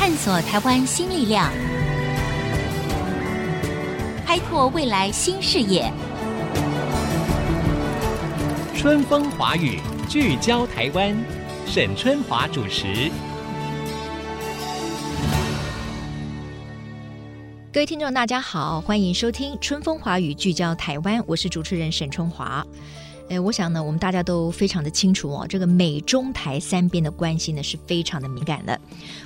探索台湾新力量，开拓未来新视野。春风华语，聚焦台湾，沈春华主持。各位听众，大家好，欢迎收听《春风华语》，聚焦台湾，我是主持人沈春华。哎，我想呢，我们大家都非常的清楚哦，这个美中台三边的关系呢是非常的敏感的。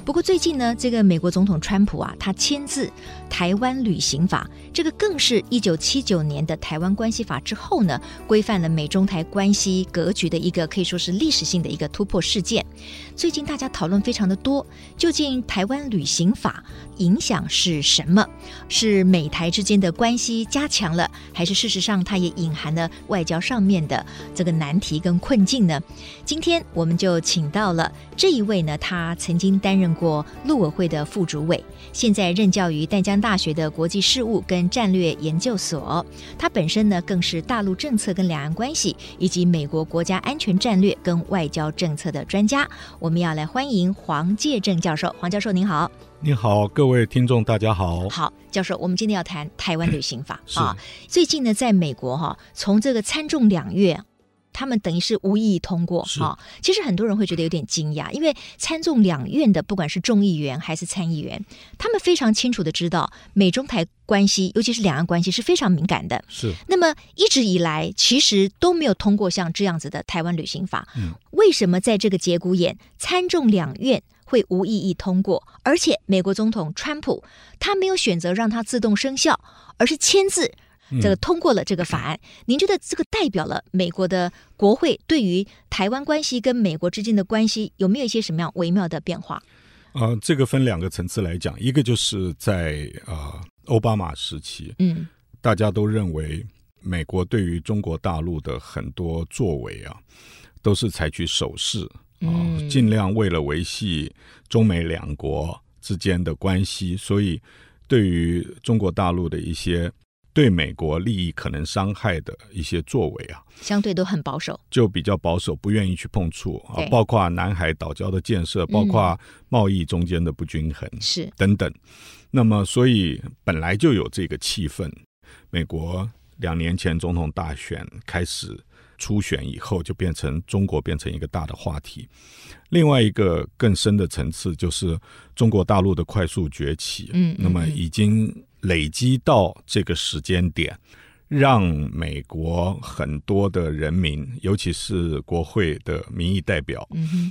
不过最近呢，这个美国总统川普啊，他签字《台湾旅行法》，这个更是一九七九年的《台湾关系法》之后呢，规范了美中台关系格局的一个可以说是历史性的一个突破事件。最近大家讨论非常的多，究竟《台湾旅行法》影响是什么？是美台之间的关系加强了，还是事实上它也隐含了外交上面的？这个难题跟困境呢，今天我们就请到了这一位呢，他曾经担任过陆委会的副主委，现在任教于淡江大学的国际事务跟战略研究所。他本身呢，更是大陆政策跟两岸关系以及美国国家安全战略跟外交政策的专家。我们要来欢迎黄介正教授。黄教授您好。你好，各位听众，大家好。好，教授，我们今天要谈台湾旅行法啊。最近呢，在美国哈，从这个参众两院，他们等于是无异议通过哈。其实很多人会觉得有点惊讶，因为参众两院的不管是众议员还是参议员，他们非常清楚的知道美中台关系，尤其是两岸关系是非常敏感的。是。那么一直以来，其实都没有通过像这样子的台湾旅行法。嗯。为什么在这个节骨眼，参众两院会无异议通过，而且美国总统川普他没有选择让它自动生效，而是签字这个通过了这个法案。嗯、您觉得这个代表了美国的国会对于台湾关系跟美国之间的关系有没有一些什么样微妙的变化？呃，这个分两个层次来讲，一个就是在呃奥巴马时期，嗯，大家都认为美国对于中国大陆的很多作为啊，都是采取手势。啊，尽量为了维系中美两国之间的关系，所以对于中国大陆的一些对美国利益可能伤害的一些作为啊，相对都很保守，就比较保守，不愿意去碰触啊，包括南海岛礁的建设，包括贸易中间的不均衡，是等等。那么，所以本来就有这个气氛。美国两年前总统大选开始。初选以后，就变成中国变成一个大的话题。另外一个更深的层次，就是中国大陆的快速崛起。嗯，那么已经累积到这个时间点，让美国很多的人民，尤其是国会的民意代表，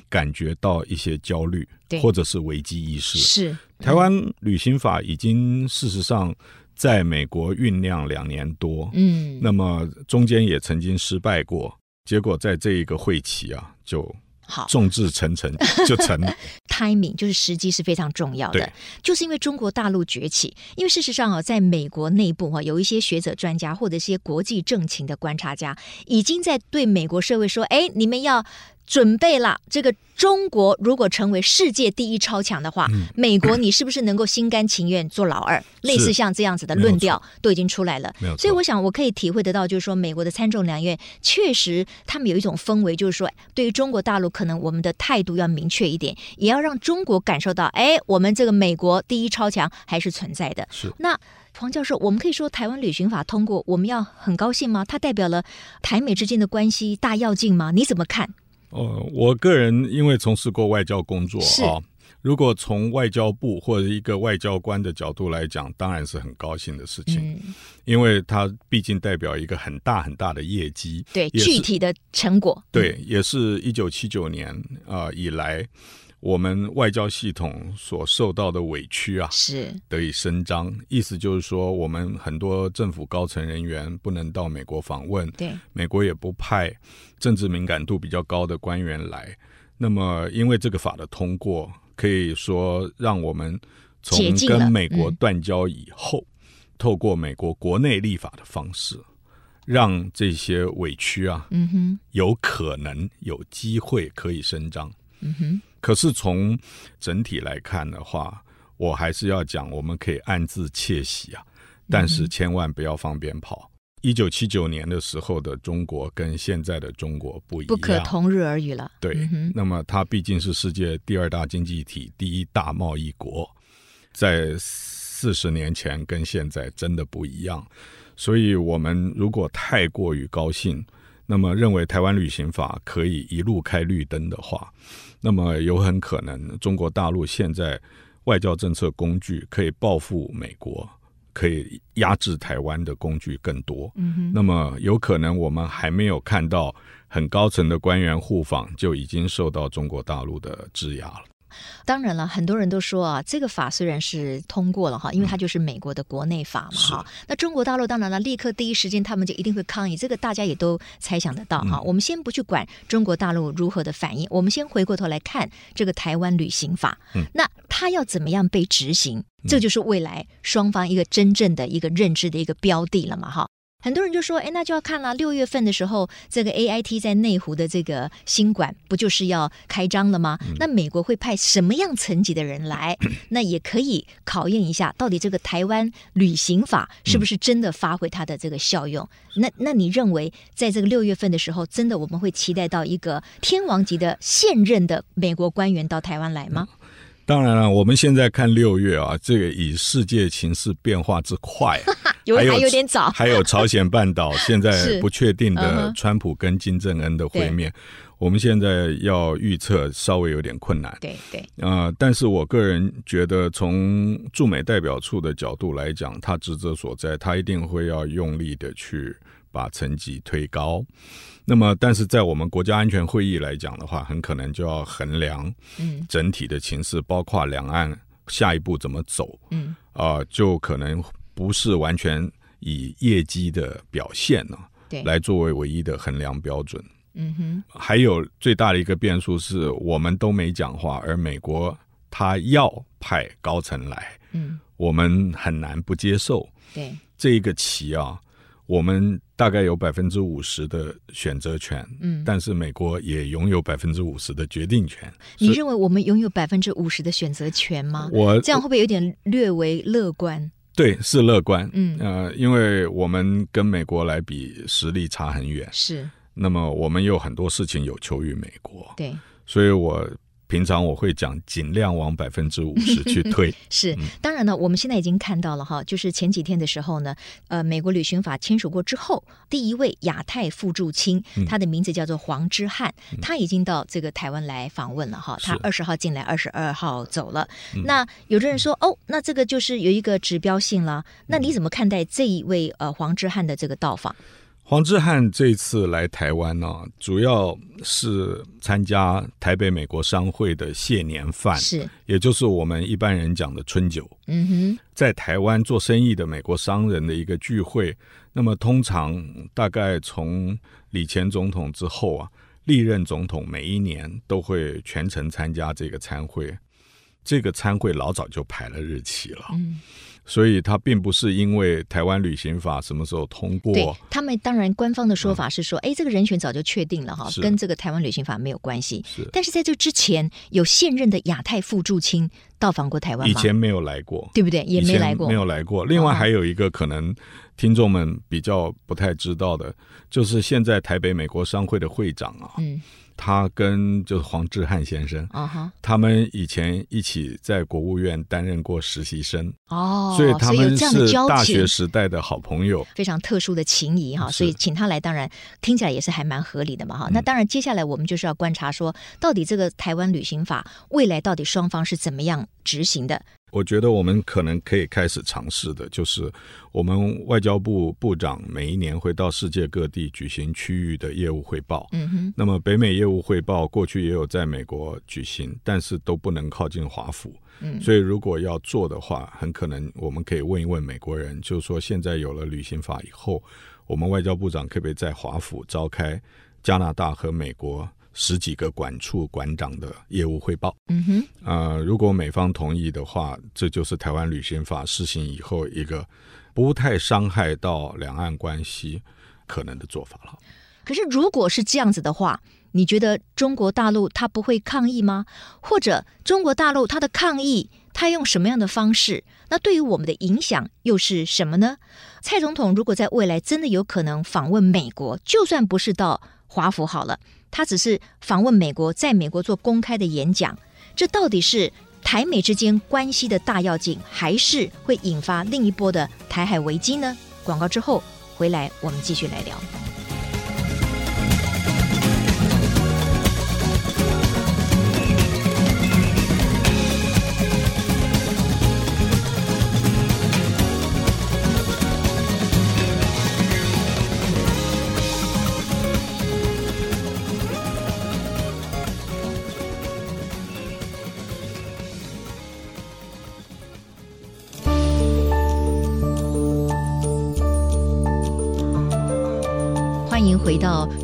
感觉到一些焦虑，或者是危机意识。是台湾旅行法已经事实上。在美国酝酿两年多，嗯，那么中间也曾经失败过，结果在这一个会期啊，就好众志成城 就成。timing 就是时机是非常重要的，就是因为中国大陆崛起，因为事实上啊，在美国内部啊，有一些学者专家或者一些国际政情的观察家，已经在对美国社会说：“哎，你们要。”准备了，这个中国如果成为世界第一超强的话，嗯、美国你是不是能够心甘情愿做老二？类似像这样子的论调都已经出来了。所以我想我可以体会得到，就是说美国的参众两院确实他们有一种氛围，就是说对于中国大陆，可能我们的态度要明确一点，也要让中国感受到，哎，我们这个美国第一超强还是存在的。是。那黄教授，我们可以说台湾旅行法通过，我们要很高兴吗？它代表了台美之间的关系大要进吗？你怎么看？呃，我个人因为从事过外交工作啊，如果从外交部或者一个外交官的角度来讲，当然是很高兴的事情，嗯、因为它毕竟代表一个很大很大的业绩，对具体的成果，对，也是一九七九年啊、呃、以来。我们外交系统所受到的委屈啊，是得以伸张。意思就是说，我们很多政府高层人员不能到美国访问，对，美国也不派政治敏感度比较高的官员来。那么，因为这个法的通过，可以说让我们从跟美国断交以后，嗯、透过美国国内立法的方式，让这些委屈啊，嗯哼，有可能有机会可以伸张。嗯哼。可是从整体来看的话，我还是要讲，我们可以暗自窃喜啊，但是千万不要放鞭炮。一九七九年的时候的中国跟现在的中国不一样，不可同日而语了。对，嗯、那么它毕竟是世界第二大经济体、第一大贸易国，在四十年前跟现在真的不一样。所以，我们如果太过于高兴，那么认为台湾旅行法可以一路开绿灯的话，那么有很可能中国大陆现在外交政策工具可以报复美国。可以压制台湾的工具更多，嗯哼，那么有可能我们还没有看到很高层的官员互访，就已经受到中国大陆的制压了。当然了，很多人都说啊，这个法虽然是通过了哈，因为它就是美国的国内法嘛哈、嗯。那中国大陆当然了，立刻第一时间他们就一定会抗议，这个大家也都猜想得到哈、嗯。我们先不去管中国大陆如何的反应，我们先回过头来看这个台湾旅行法。嗯，那它要怎么样被执行？这就是未来双方一个真正的一个认知的一个标的了嘛哈。很多人就说，哎，那就要看了。六月份的时候，这个 AIT 在内湖的这个新馆不就是要开张了吗？那美国会派什么样层级的人来？那也可以考验一下，到底这个台湾旅行法是不是真的发挥它的这个效用？那那你认为，在这个六月份的时候，真的我们会期待到一个天王级的现任的美国官员到台湾来吗？当然了，我们现在看六月啊，这个以世界情势变化之快，有还有点早，还有朝鲜半岛 现在不确定的川普跟金正恩的会面，我们现在要预测稍微有点困难。对对，啊、呃，但是我个人觉得，从驻美代表处的角度来讲，他职责所在，他一定会要用力的去把层级推高。那么，但是在我们国家安全会议来讲的话，很可能就要衡量整体的情势，包括两岸下一步怎么走，嗯，啊、呃，就可能不是完全以业绩的表现呢，对，来作为唯一的衡量标准。嗯哼，还有最大的一个变数是我们都没讲话，而美国他要派高层来，嗯，我们很难不接受。对，这一个棋啊。我们大概有百分之五十的选择权，嗯，但是美国也拥有百分之五十的决定权。你认为我们拥有百分之五十的选择权吗？我这样会不会有点略为乐观？对，是乐观。嗯，呃，因为我们跟美国来比，实力差很远。是。那么我们有很多事情有求于美国。对。所以我。平常我会讲尽量往百分之五十去 推，是当然呢。我们现在已经看到了哈，就是前几天的时候呢，呃，美国旅行法签署过之后，第一位亚太副驻青，他的名字叫做黄之汉，他已经到这个台湾来访问了哈。他二十号进来，二十二号走了。那有的人说，哦，那这个就是有一个指标性了。那你怎么看待这一位呃黄之汉的这个到访？黄之汉这次来台湾呢、啊，主要是参加台北美国商会的谢年饭，是，也就是我们一般人讲的春酒。嗯哼，在台湾做生意的美国商人的一个聚会。那么，通常大概从李前总统之后啊，历任总统每一年都会全程参加这个参会。这个参会老早就排了日期了。嗯。所以，他并不是因为台湾旅行法什么时候通过。对，他们当然官方的说法是说，哎、嗯，这个人选早就确定了哈，跟这个台湾旅行法没有关系。是。但是在这之前，有现任的亚太副驻青到访过台湾吗？以前没有来过，对不对？也没来过，没有来过。另外还有一个可能听众们比较不太知道的，就是现在台北美国商会的会长啊。嗯。他跟就是黄志汉先生，uh -huh. 他们以前一起在国务院担任过实习生哦，oh, 所以他们是大学时代的好朋友，非常特殊的情谊哈，所以请他来，当然听起来也是还蛮合理的嘛哈。那当然，接下来我们就是要观察说，到底这个台湾旅行法未来到底双方是怎么样执行的。我觉得我们可能可以开始尝试的，就是我们外交部部长每一年会到世界各地举行区域的业务汇报。嗯哼。那么北美业务汇报过去也有在美国举行，但是都不能靠近华府。嗯。所以如果要做的话，很可能我们可以问一问美国人，就是说现在有了旅行法以后，我们外交部长可不可以在华府召开加拿大和美国？十几个管处馆长的业务汇报。嗯哼，呃，如果美方同意的话，这就是台湾旅行法施行以后一个不太伤害到两岸关系可能的做法了。可是，如果是这样子的话，你觉得中国大陆他不会抗议吗？或者中国大陆他的抗议，他他用什么样的方式？那对于我们的影响又是什么呢？蔡总统如果在未来真的有可能访问美国，就算不是到华府好了，他只是访问美国，在美国做公开的演讲，这到底是台美之间关系的大要紧，还是会引发另一波的台海危机呢？广告之后回来，我们继续来聊。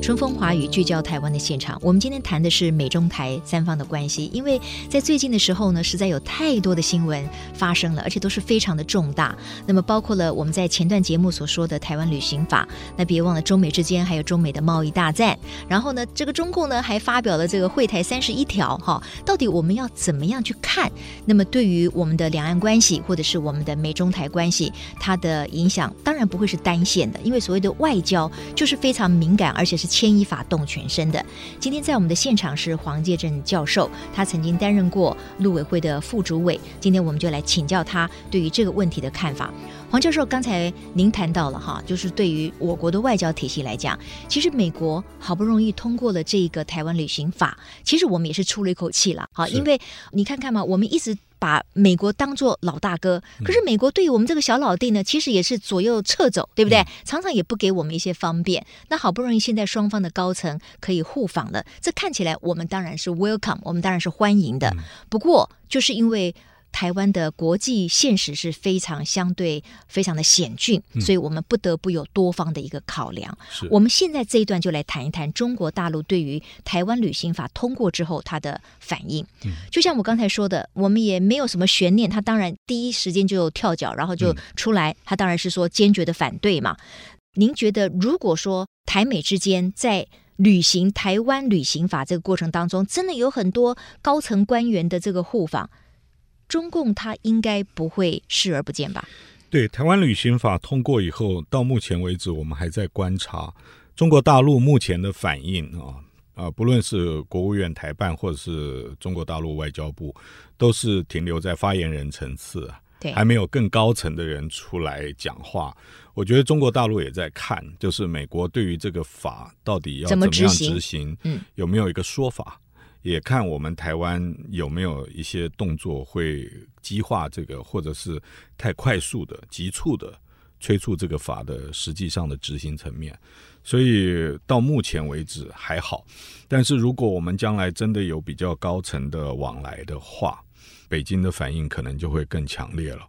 春风华语聚焦台湾的现场，我们今天谈的是美中台三方的关系。因为在最近的时候呢，实在有太多的新闻发生了，而且都是非常的重大。那么包括了我们在前段节目所说的台湾旅行法，那别忘了中美之间还有中美的贸易大战。然后呢，这个中共呢还发表了这个会台三十一条，哈，到底我们要怎么样去看？那么对于我们的两岸关系或者是我们的美中台关系，它的影响当然不会是单线的，因为所谓的外交就是非常。敏感，而且是牵一发动全身的。今天在我们的现场是黄介正教授，他曾经担任过陆委会的副主委。今天我们就来请教他对于这个问题的看法。黄教授，刚才您谈到了哈，就是对于我国的外交体系来讲，其实美国好不容易通过了这个台湾旅行法，其实我们也是出了一口气了哈，因为你看看嘛，我们一直。把美国当做老大哥，可是美国对于我们这个小老弟呢，其实也是左右撤走，对不对？常常也不给我们一些方便。那好不容易现在双方的高层可以互访了，这看起来我们当然是 welcome，我们当然是欢迎的。不过就是因为。台湾的国际现实是非常相对非常的险峻，所以我们不得不有多方的一个考量。我们现在这一段就来谈一谈中国大陆对于台湾旅行法通过之后它的反应。就像我刚才说的，我们也没有什么悬念，他当然第一时间就跳脚，然后就出来，他当然是说坚决的反对嘛。您觉得，如果说台美之间在履行台湾旅行法这个过程当中，真的有很多高层官员的这个互访？中共他应该不会视而不见吧？对，台湾旅行法通过以后，到目前为止，我们还在观察中国大陆目前的反应啊啊，不论是国务院台办或者是中国大陆外交部，都是停留在发言人层次还没有更高层的人出来讲话。我觉得中国大陆也在看，就是美国对于这个法到底要怎么样执行，嗯，有没有一个说法？也看我们台湾有没有一些动作会激化这个，或者是太快速的、急促的催促这个法的实际上的执行层面。所以到目前为止还好，但是如果我们将来真的有比较高层的往来的话，北京的反应可能就会更强烈了。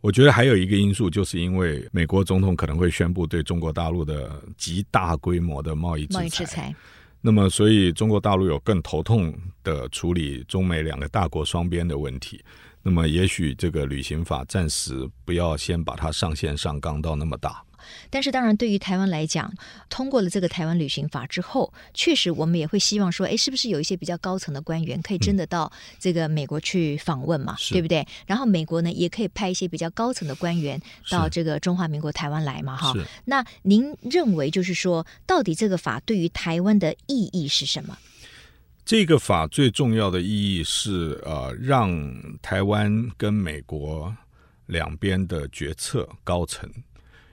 我觉得还有一个因素，就是因为美国总统可能会宣布对中国大陆的极大规模的贸易制裁。那么，所以中国大陆有更头痛的处理中美两个大国双边的问题。那么，也许这个旅行法暂时不要先把它上线上纲到那么大。但是，当然，对于台湾来讲，通过了这个台湾旅行法之后，确实我们也会希望说，哎，是不是有一些比较高层的官员可以真的到这个美国去访问嘛？嗯、对不对？然后美国呢，也可以派一些比较高层的官员到这个中华民国台湾来嘛？哈。那您认为，就是说，到底这个法对于台湾的意义是什么？这个法最重要的意义是，呃，让台湾跟美国两边的决策高层。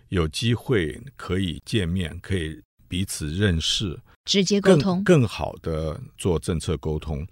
有机会可以见面，可以彼此认识，直接沟通，更好的做政策沟通。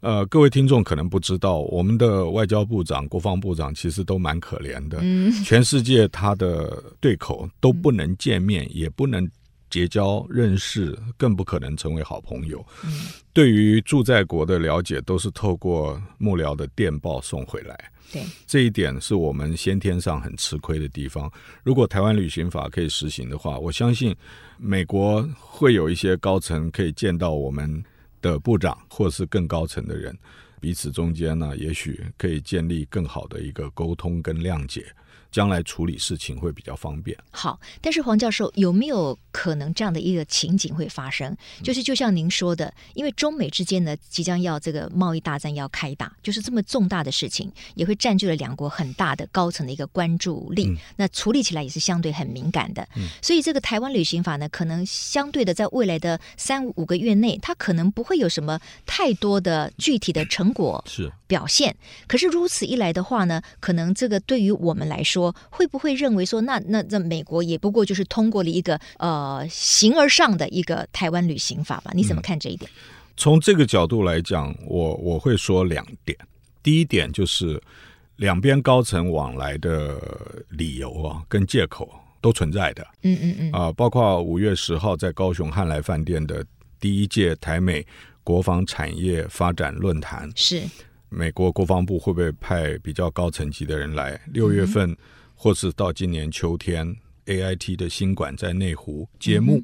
呃，各位听众可能不知道，我们的外交部长、国防部长其实都蛮可怜的。嗯，全世界他的对口都不能见面，嗯，也不能结交认识，更不可能成为好朋友。嗯，对于驻在国的了解，都是透过幕僚的电报送回来。对，这一点是我们先天上很吃亏的地方。如果台湾旅行法可以实行的话，我相信美国会有一些高层可以见到我们的部长，或是更高层的人。彼此中间呢，也许可以建立更好的一个沟通跟谅解。将来处理事情会比较方便。好，但是黄教授有没有可能这样的一个情景会发生？就是就像您说的，因为中美之间呢即将要这个贸易大战要开打，就是这么重大的事情，也会占据了两国很大的高层的一个关注力。嗯、那处理起来也是相对很敏感的。嗯、所以这个台湾旅行法呢，可能相对的在未来的三五个月内，它可能不会有什么太多的具体的成果是表现。是可是如此一来的话呢，可能这个对于我们来说，会不会认为说，那那那美国也不过就是通过了一个呃形而上的一个台湾旅行法吧？你怎么看这一点？嗯、从这个角度来讲，我我会说两点。第一点就是两边高层往来的理由啊，跟借口都存在的。嗯嗯嗯。啊、呃，包括五月十号在高雄汉来饭店的第一届台美国防产业发展论坛是。美国国防部会不会派比较高层级的人来？六月份，或是到今年秋天，AIT 的新馆在内湖揭幕。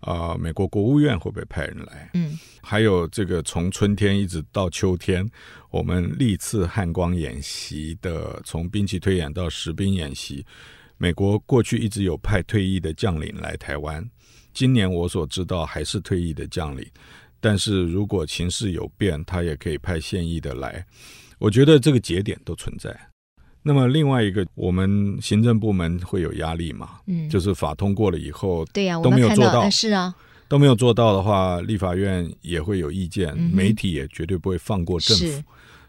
啊、呃，美国国务院会不会派人来？嗯，还有这个从春天一直到秋天，我们历次汉光演习的，从兵器推演到实兵演习，美国过去一直有派退役的将领来台湾，今年我所知道还是退役的将领。但是如果情势有变，他也可以派现役的来。我觉得这个节点都存在。那么另外一个，我们行政部门会有压力嘛？嗯，就是法通过了以后，对呀，都没有做到，是啊，都没有做到的话，立法院也会有意见，嗯、媒体也绝对不会放过政府。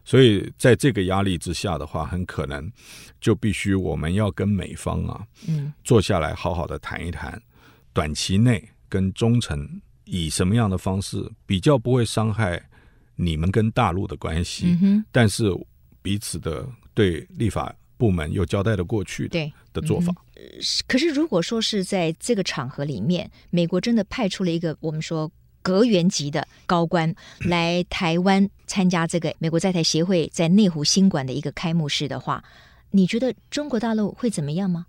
所以在这个压力之下的话，很可能就必须我们要跟美方啊，嗯，坐下来好好的谈一谈，短期内跟中程。以什么样的方式比较不会伤害你们跟大陆的关系？嗯、哼但是彼此的对立法部门又交代的过去的对的做法、嗯。可是如果说是在这个场合里面，美国真的派出了一个我们说阁员级的高官来台湾参加这个美国在台协会在内湖新馆的一个开幕式的话，你觉得中国大陆会怎么样吗？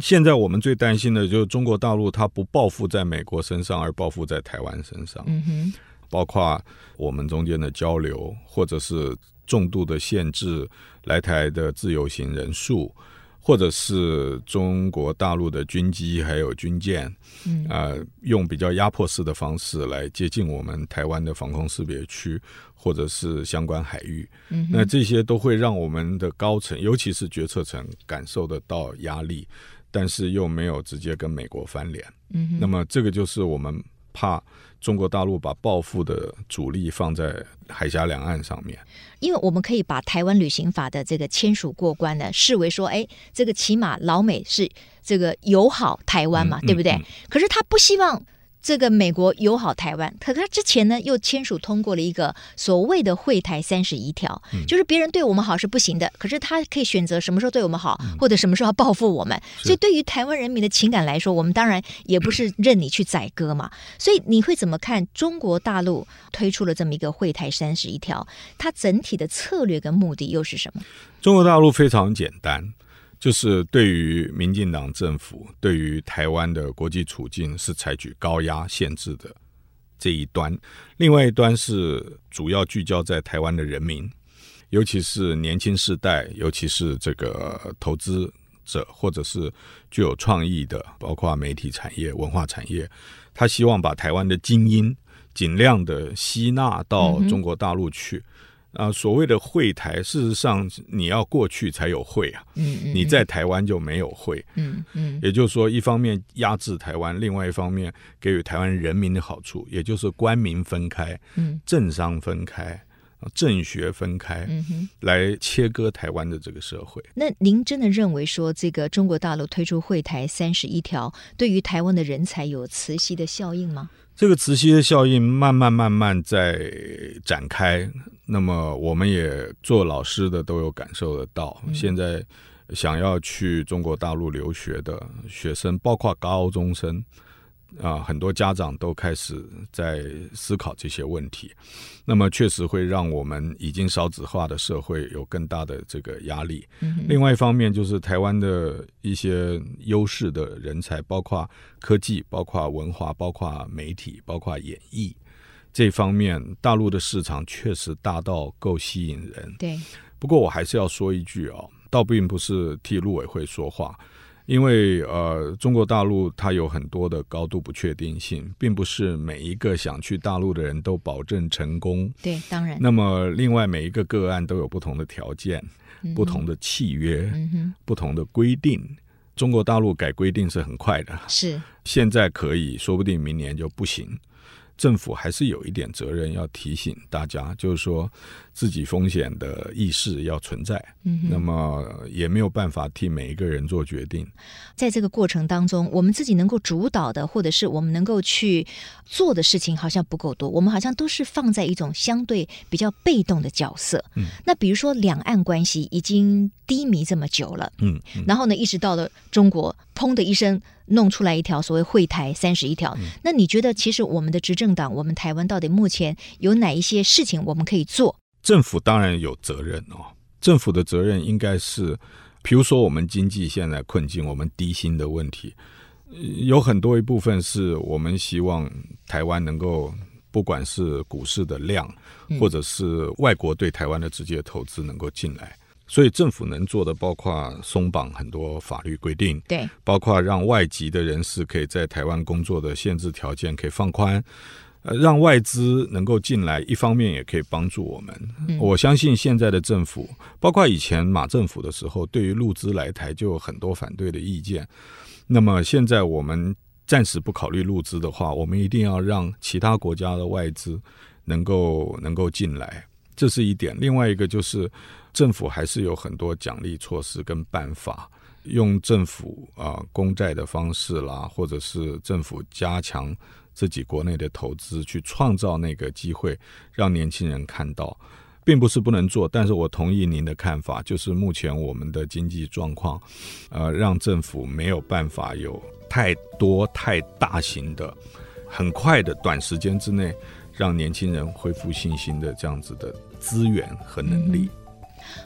现在我们最担心的就是中国大陆，它不报复在美国身上，而报复在台湾身上。嗯哼，包括我们中间的交流，或者是重度的限制来台的自由行人数，或者是中国大陆的军机还有军舰，嗯，呃，用比较压迫式的方式来接近我们台湾的防空识别区。或者是相关海域，嗯、那这些都会让我们的高层，尤其是决策层感受得到压力，但是又没有直接跟美国翻脸。嗯、那么这个就是我们怕中国大陆把报复的主力放在海峡两岸上面。因为我们可以把台湾旅行法的这个签署过关呢，视为说，哎，这个起码老美是这个友好台湾嘛，嗯、对不对？嗯嗯、可是他不希望。这个美国友好台湾，可他之前呢又签署通过了一个所谓的“惠台三十一条”，嗯、就是别人对我们好是不行的，可是他可以选择什么时候对我们好，嗯、或者什么时候要报复我们。所以对于台湾人民的情感来说，我们当然也不是任你去宰割嘛。所以你会怎么看中国大陆推出了这么一个“惠台三十一条”？它整体的策略跟目的又是什么？中国大陆非常简单。就是对于民进党政府，对于台湾的国际处境是采取高压限制的这一端，另外一端是主要聚焦在台湾的人民，尤其是年轻世代，尤其是这个投资者或者是具有创意的，包括媒体产业、文化产业，他希望把台湾的精英尽量的吸纳到中国大陆去。嗯啊，所谓的会台，事实上你要过去才有会啊。嗯，嗯，你在台湾就没有会。嗯嗯，也就是说，一方面压制台湾，另外一方面给予台湾人民的好处，也就是官民分开，嗯，政商分开，政学分开，嗯哼，来切割台湾的这个社会。那您真的认为说，这个中国大陆推出会台三十一条，对于台湾的人才有磁吸的效应吗？这个磁吸的效应慢慢慢慢在展开。那么我们也做老师的都有感受得到，现在想要去中国大陆留学的学生，包括高中生。啊，很多家长都开始在思考这些问题，那么确实会让我们已经少子化的社会有更大的这个压力。嗯、另外一方面，就是台湾的一些优势的人才，包括科技、包括文化、包括媒体、包括演艺这方面，大陆的市场确实大到够吸引人。对，不过我还是要说一句哦，倒并不是替陆委会说话。因为呃，中国大陆它有很多的高度不确定性，并不是每一个想去大陆的人都保证成功。对，当然。那么，另外每一个个案都有不同的条件、嗯、不同的契约、嗯、不同的规定。中国大陆改规定是很快的，是现在可以说不定明年就不行。政府还是有一点责任要提醒大家，就是说自己风险的意识要存在。嗯，那么也没有办法替每一个人做决定。在这个过程当中，我们自己能够主导的，或者是我们能够去做的事情，好像不够多。我们好像都是放在一种相对比较被动的角色。嗯，那比如说两岸关系已经低迷这么久了，嗯，嗯，然后呢，一直到了中国，砰的一声。弄出来一条所谓“会台三十一条”，那你觉得，其实我们的执政党，我们台湾到底目前有哪一些事情我们可以做？政府当然有责任哦。政府的责任应该是，比如说我们经济现在困境，我们低薪的问题，有很多一部分是我们希望台湾能够，不管是股市的量，或者是外国对台湾的直接投资能够进来。所以政府能做的包括松绑很多法律规定，对，包括让外籍的人士可以在台湾工作的限制条件可以放宽，呃，让外资能够进来，一方面也可以帮助我们。嗯。我相信现在的政府，包括以前马政府的时候，对于陆资来台就有很多反对的意见。那么现在我们暂时不考虑陆资的话，我们一定要让其他国家的外资能够能够进来，这是一点。另外一个就是。政府还是有很多奖励措施跟办法，用政府啊、公债的方式啦，或者是政府加强自己国内的投资，去创造那个机会，让年轻人看到，并不是不能做。但是我同意您的看法，就是目前我们的经济状况，呃，让政府没有办法有太多太大型的、很快的短时间之内，让年轻人恢复信心的这样子的资源和能力。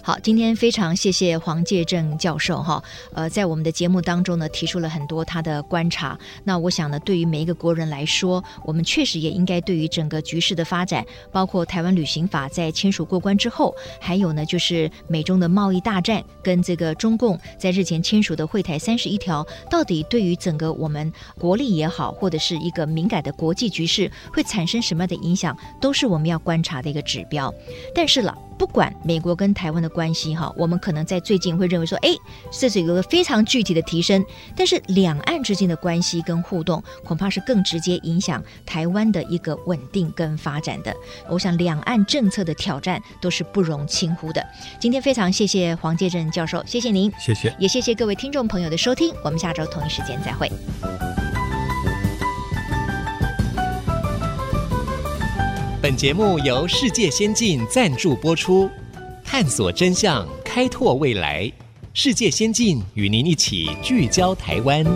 好，今天非常谢谢黄介正教授哈，呃，在我们的节目当中呢，提出了很多他的观察。那我想呢，对于每一个国人来说，我们确实也应该对于整个局势的发展，包括台湾旅行法在签署过关之后，还有呢，就是美中的贸易大战跟这个中共在日前签署的惠台三十一条，到底对于整个我们国力也好，或者是一个敏感的国际局势，会产生什么样的影响，都是我们要观察的一个指标。但是了。不管美国跟台湾的关系哈，我们可能在最近会认为说，哎，这是有个非常具体的提升。但是两岸之间的关系跟互动，恐怕是更直接影响台湾的一个稳定跟发展的。我想两岸政策的挑战都是不容轻忽的。今天非常谢谢黄介正教授，谢谢您，谢谢，也谢谢各位听众朋友的收听。我们下周同一时间再会。本节目由世界先进赞助播出，探索真相，开拓未来。世界先进与您一起聚焦台湾。